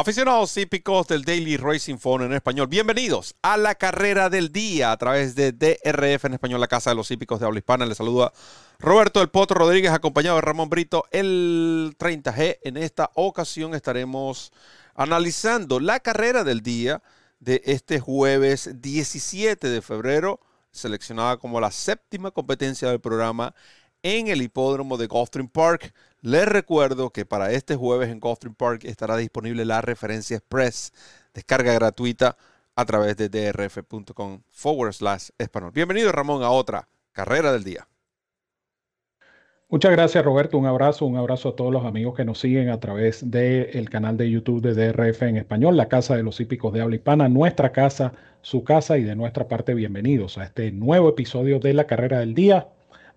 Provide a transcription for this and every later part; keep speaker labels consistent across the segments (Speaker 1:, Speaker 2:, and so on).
Speaker 1: Aficionados hípicos del Daily Racing Phone en español, bienvenidos a la carrera del día a través de DRF en español, la casa de los hípicos de habla hispana. Les saluda Roberto del Potro Rodríguez, acompañado de Ramón Brito, el 30G. En esta ocasión estaremos analizando la carrera del día de este jueves 17 de febrero, seleccionada como la séptima competencia del programa en el hipódromo de Gulfstream Park. Les recuerdo que para este jueves en Gulfstream Park estará disponible la referencia express, descarga gratuita a través de drf.com forward slash español. Bienvenido Ramón a otra carrera del día.
Speaker 2: Muchas gracias Roberto, un abrazo, un abrazo a todos los amigos que nos siguen a través del canal de YouTube de DRF en español, la casa de los hípicos de habla hispana, nuestra casa, su casa y de nuestra parte bienvenidos a este nuevo episodio de la carrera del día.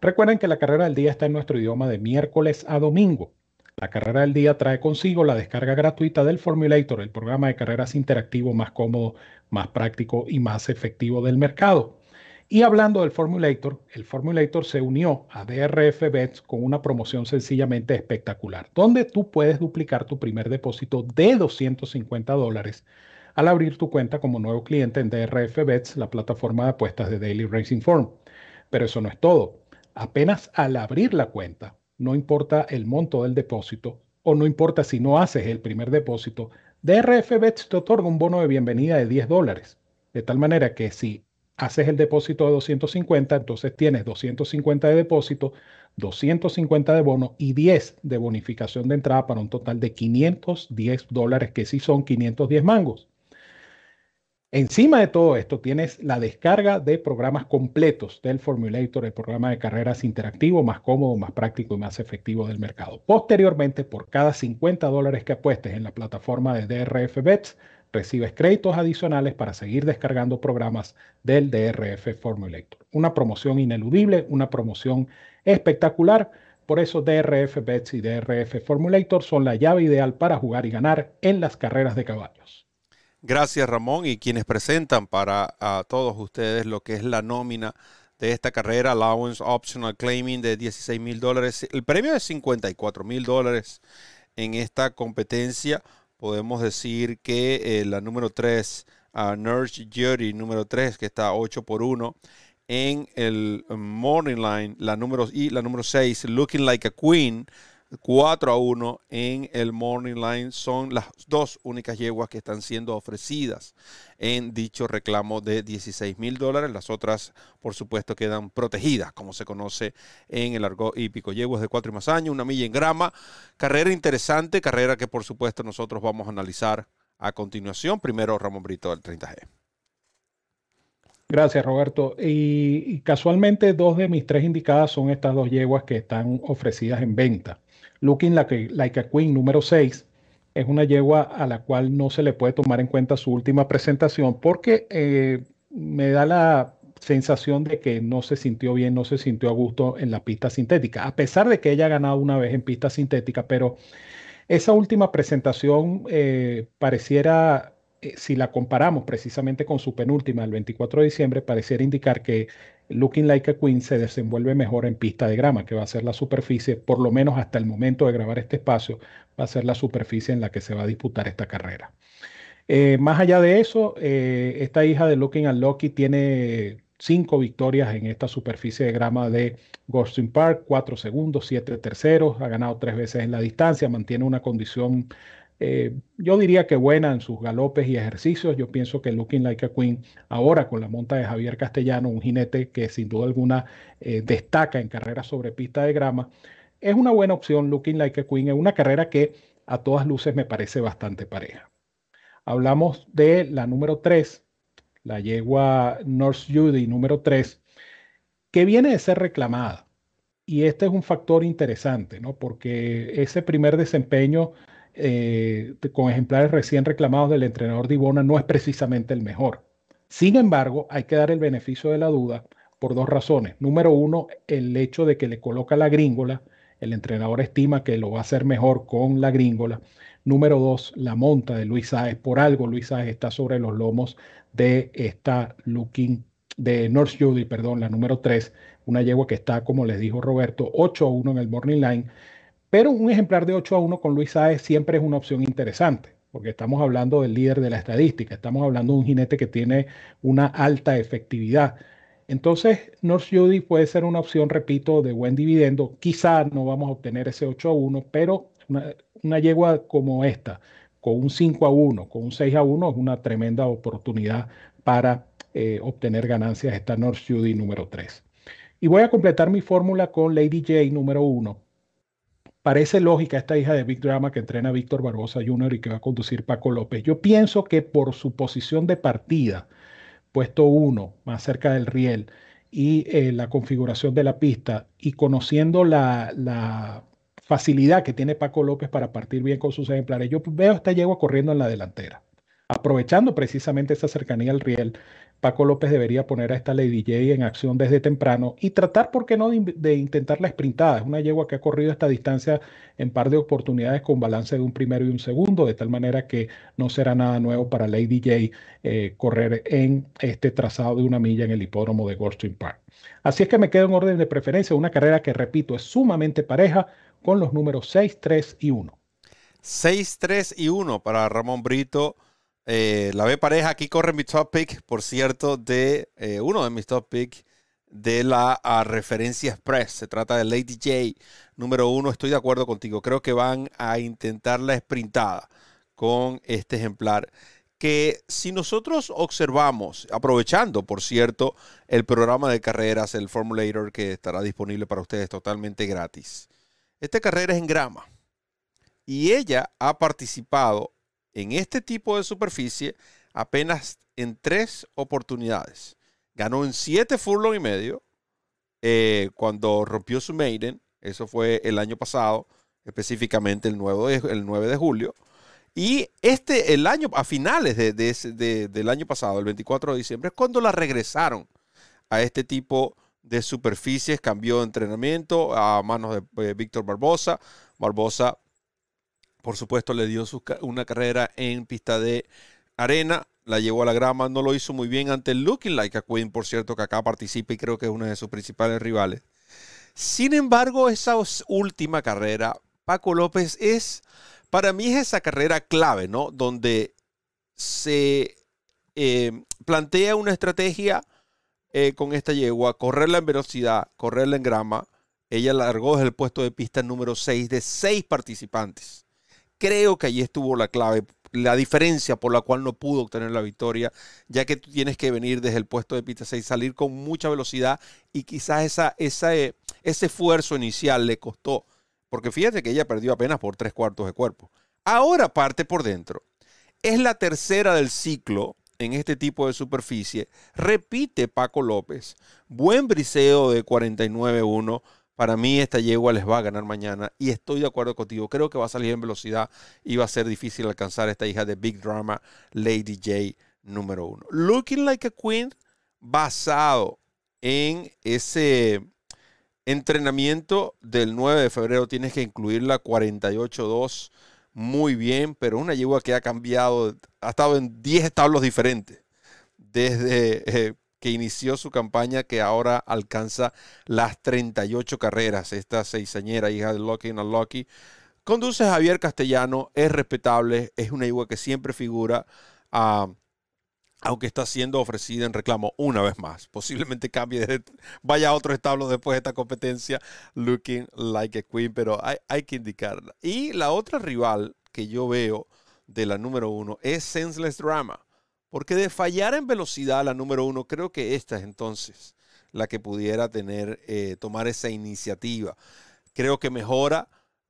Speaker 2: Recuerden que la carrera del día está en nuestro idioma de miércoles a domingo. La carrera del día trae consigo la descarga gratuita del Formulator, el programa de carreras interactivo más cómodo, más práctico y más efectivo del mercado. Y hablando del Formulator, el Formulator se unió a DRF Bets con una promoción sencillamente espectacular, donde tú puedes duplicar tu primer depósito de 250 dólares al abrir tu cuenta como nuevo cliente en DRF Bets, la plataforma de apuestas de Daily Racing Form. Pero eso no es todo apenas al abrir la cuenta, no importa el monto del depósito o no importa si no haces el primer depósito, DRF te otorga un bono de bienvenida de 10 dólares. De tal manera que si haces el depósito de 250, entonces tienes 250 de depósito, 250 de bono y 10 de bonificación de entrada para un total de 510 dólares, que sí son 510 mangos. Encima de todo esto, tienes la descarga de programas completos del Formulator, el programa de carreras interactivo más cómodo, más práctico y más efectivo del mercado. Posteriormente, por cada 50 dólares que apuestes en la plataforma de DRF Bets, recibes créditos adicionales para seguir descargando programas del DRF Formulator. Una promoción ineludible, una promoción espectacular. Por eso DRF Bets y DRF Formulator son la llave ideal para jugar y ganar en las carreras de caballos.
Speaker 1: Gracias Ramón y quienes presentan para todos ustedes lo que es la nómina de esta carrera, Allowance Optional Claiming de 16 mil dólares. El premio es 54 mil dólares en esta competencia. Podemos decir que eh, la número 3, uh, Nurse Jury, número 3, que está 8 por 1 en el Morning Line, la número, y la número 6, Looking Like a Queen, 4 a 1 en el Morning Line. Son las dos únicas yeguas que están siendo ofrecidas en dicho reclamo de 16 mil dólares. Las otras, por supuesto, quedan protegidas, como se conoce en el argot hípico. Yeguas de 4 y más años, una milla en grama. Carrera interesante, carrera que por supuesto nosotros vamos a analizar a continuación. Primero, Ramón Brito del 30G.
Speaker 2: Gracias, Roberto. Y, y, casualmente dos de mis tres indicadas son estas dos yeguas que están ofrecidas en venta. Looking Like, a Queen número 6 es una yegua a la cual no se le puede tomar en cuenta su última presentación porque eh, me da la sensación de que no se sintió bien, no se sintió a gusto en la pista sintética, a pesar de que ella ha ganado una vez en pista sintética, pero esa última presentación eh, pareciera eh, si la comparamos precisamente con su penúltima, el 24 de diciembre, pareciera indicar que Looking Like a Queen se desenvuelve mejor en pista de grama, que va a ser la superficie, por lo menos hasta el momento de grabar este espacio, va a ser la superficie en la que se va a disputar esta carrera. Eh, más allá de eso, eh, esta hija de Looking at Lucky tiene cinco victorias en esta superficie de grama de Gosling Park, cuatro segundos, siete terceros, ha ganado tres veces en la distancia, mantiene una condición eh, yo diría que buena en sus galopes y ejercicios. Yo pienso que Looking Like a Queen, ahora con la monta de Javier Castellano, un jinete que sin duda alguna eh, destaca en carreras sobre pista de grama, es una buena opción. Looking Like a Queen es una carrera que a todas luces me parece bastante pareja. Hablamos de la número 3, la yegua North Judy número 3, que viene de ser reclamada. Y este es un factor interesante, ¿no? Porque ese primer desempeño eh, con ejemplares recién reclamados del entrenador Divona no es precisamente el mejor. Sin embargo, hay que dar el beneficio de la duda por dos razones. Número uno, el hecho de que le coloca la gringola. El entrenador estima que lo va a hacer mejor con la gringola. Número dos, la monta de Luis Sáez. Por algo Luis Sáez está sobre los lomos de esta Looking, de North Judy, perdón, la número tres. Una yegua que está, como les dijo Roberto, 8 a 1 en el Morning Line pero un ejemplar de 8 a 1 con Luis Saez siempre es una opción interesante. porque estamos hablando del líder de la estadística, estamos hablando de un jinete que tiene una alta efectividad. Entonces, North Judy puede ser una opción, repito, de buen dividendo. Quizá no vamos a obtener ese 8 a 1, pero una, yegua como esta, con un 5 a 1, con un 6 a 1, es una tremenda oportunidad para eh, obtener ganancias esta North Judy número 3. Y voy a completar mi fórmula con Lady J número 1. Parece lógica esta hija de Big Drama que entrena Víctor Barbosa Jr. y que va a conducir Paco López. Yo pienso que por su posición de partida, puesto 1, más cerca del riel, y eh, la configuración de la pista, y conociendo la, la facilidad que tiene Paco López para partir bien con sus ejemplares, yo veo esta yegua corriendo en la delantera. Aprovechando precisamente esa cercanía al riel, Paco López debería poner a esta Lady J en acción desde temprano y tratar, ¿por qué no?, de, intentar la sprintada. Es una yegua que ha corrido esta distancia en par de oportunidades con balance de un primero y un segundo, de tal manera que no será nada nuevo para Lady J eh, correr en este trazado de una milla en el hipódromo de Goldstream Park. Así es que me quedo en orden de preferencia, una carrera que, repito, es sumamente pareja con los números 6, 3 y 1.
Speaker 1: 6, 3 y 1 para Ramón Brito. Eh, la B pareja, aquí corre mi top por cierto, de eh, uno de mis top de la referencia express. Se trata de Lady J, número uno. Estoy de acuerdo contigo. Creo que van a intentar la sprintada con este ejemplar. Que si nosotros observamos, aprovechando, por cierto, el programa de carreras, el Formulator, que estará disponible para ustedes totalmente gratis. Esta carrera es en grama. Y ella ha participado en este tipo de superficie apenas en tres oportunidades. Ganó en siete furlong y medio eh, cuando rompió su maiden. Eso fue el año pasado, específicamente el 9 de, el 9 de julio. Y este, el año, a finales de, del año pasado, el 24 de diciembre, es cuando la regresaron a este tipo de superficies. Cambió de entrenamiento a manos de eh, Víctor Barbosa. Barbosa por supuesto, le dio una carrera en pista de arena, la llevó a la grama, no lo hizo muy bien ante Looking Like a Queen, por cierto, que acá participa y creo que es una de sus principales rivales. Sin embargo, esa última carrera, Paco López es, para mí es esa carrera clave, ¿no? Donde se eh, plantea una estrategia eh, con esta yegua, correrla en velocidad, correrla en grama. Ella largó el puesto de pista número 6 de 6 participantes creo que allí estuvo la clave, la diferencia por la cual no pudo obtener la victoria, ya que tú tienes que venir desde el puesto de pista 6, salir con mucha velocidad y quizás esa, esa, eh, ese esfuerzo inicial le costó, porque fíjate que ella perdió apenas por tres cuartos de cuerpo. Ahora parte por dentro. Es la tercera del ciclo en este tipo de superficie. Repite Paco López. Buen briseo de 49-1 para mí esta yegua les va a ganar mañana y estoy de acuerdo contigo. Creo que va a salir en velocidad y va a ser difícil alcanzar a esta hija de Big Drama, Lady J número uno. Looking Like a Queen, basado en ese entrenamiento del 9 de febrero, tienes que incluir la 48-2 muy bien, pero una yegua que ha cambiado, ha estado en 10 establos diferentes desde eh, que inició su campaña que ahora alcanza las 38 carreras. Esta seisañera, hija de Lucky and Lucky. Conduce Javier Castellano, es respetable, es una igual que siempre figura, ah, aunque está siendo ofrecida en reclamo una vez más. Posiblemente cambie, vaya a otro establo después de esta competencia, looking like a queen, pero hay, hay que indicarla. Y la otra rival que yo veo de la número uno es Senseless Drama. Porque de fallar en velocidad la número uno, creo que esta es entonces la que pudiera tener, eh, tomar esa iniciativa. Creo que mejora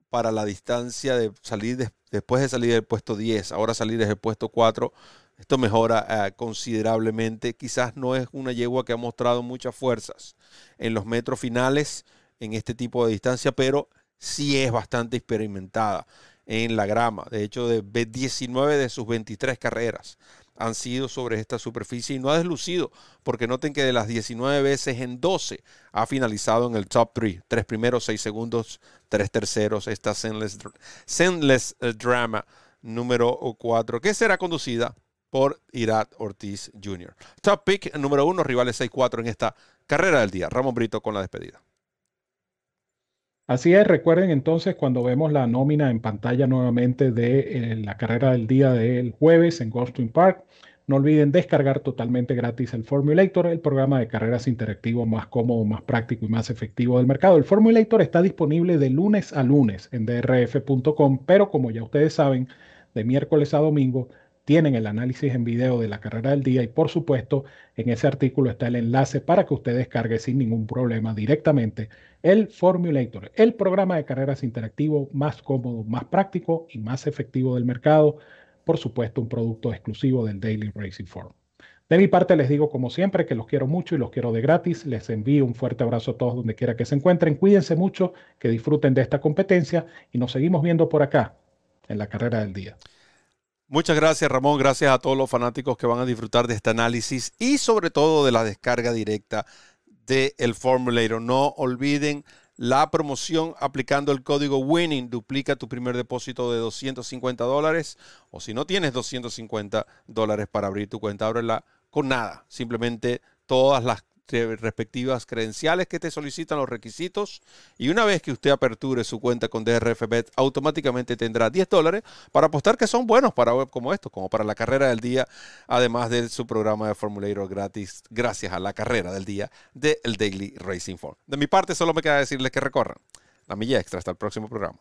Speaker 1: para la distancia de salir después de salir del puesto 10, ahora salir desde el puesto 4. Esto mejora eh, considerablemente. Quizás no es una yegua que ha mostrado muchas fuerzas en los metros finales en este tipo de distancia, pero sí es bastante experimentada en la grama. De hecho, de 19 de sus 23 carreras han sido sobre esta superficie y no ha deslucido, porque noten que de las 19 veces en 12 ha finalizado en el top 3, tres primeros, seis segundos, tres terceros, esta Sendless, eh, Drama número 4, que será conducida por Irat Ortiz Jr. Top pick número 1, rivales 6-4 en esta carrera del día. Ramón Brito con la despedida.
Speaker 2: Así es, recuerden entonces cuando vemos la nómina en pantalla nuevamente de eh, la carrera del día del jueves en Goldstream Park, no olviden descargar totalmente gratis el Formulator, el programa de carreras interactivo más cómodo, más práctico y más efectivo del mercado. El Formulator está disponible de lunes a lunes en drf.com, pero como ya ustedes saben, de miércoles a domingo tienen el análisis en video de la carrera del día y por supuesto en ese artículo está el enlace para que usted descargue sin ningún problema directamente el Formulator, el programa de carreras interactivo más cómodo, más práctico y más efectivo del mercado por supuesto, un producto exclusivo del Daily Racing Form. De mi parte les digo como siempre que los quiero mucho y los quiero de gratis. Les envío un fuerte abrazo a todos donde quiera que se encuentren. Cuídense mucho, que disfruten de esta competencia y nos seguimos viendo por acá en la carrera del día.
Speaker 1: Muchas gracias Ramón, gracias a todos los fanáticos que van a disfrutar de este análisis y sobre todo de la descarga directa del el Formulator. No olviden la promoción aplicando el código WINNING duplica tu primer depósito de 250 dólares o si no tienes 250 dólares para abrir tu cuenta, ábrela con nada. Simplemente todas las respectivas credenciales que te solicitan los requisitos y una vez que usted aperture su cuenta con DRFBet automáticamente tendrá 10 dólares para apostar que son buenos para web como estos, como para la carrera del día, además de su programa de Formulator gratis gracias a la carrera del día del Daily Racing Form. De mi parte solo me queda decirles que recorran la milla extra hasta el próximo programa.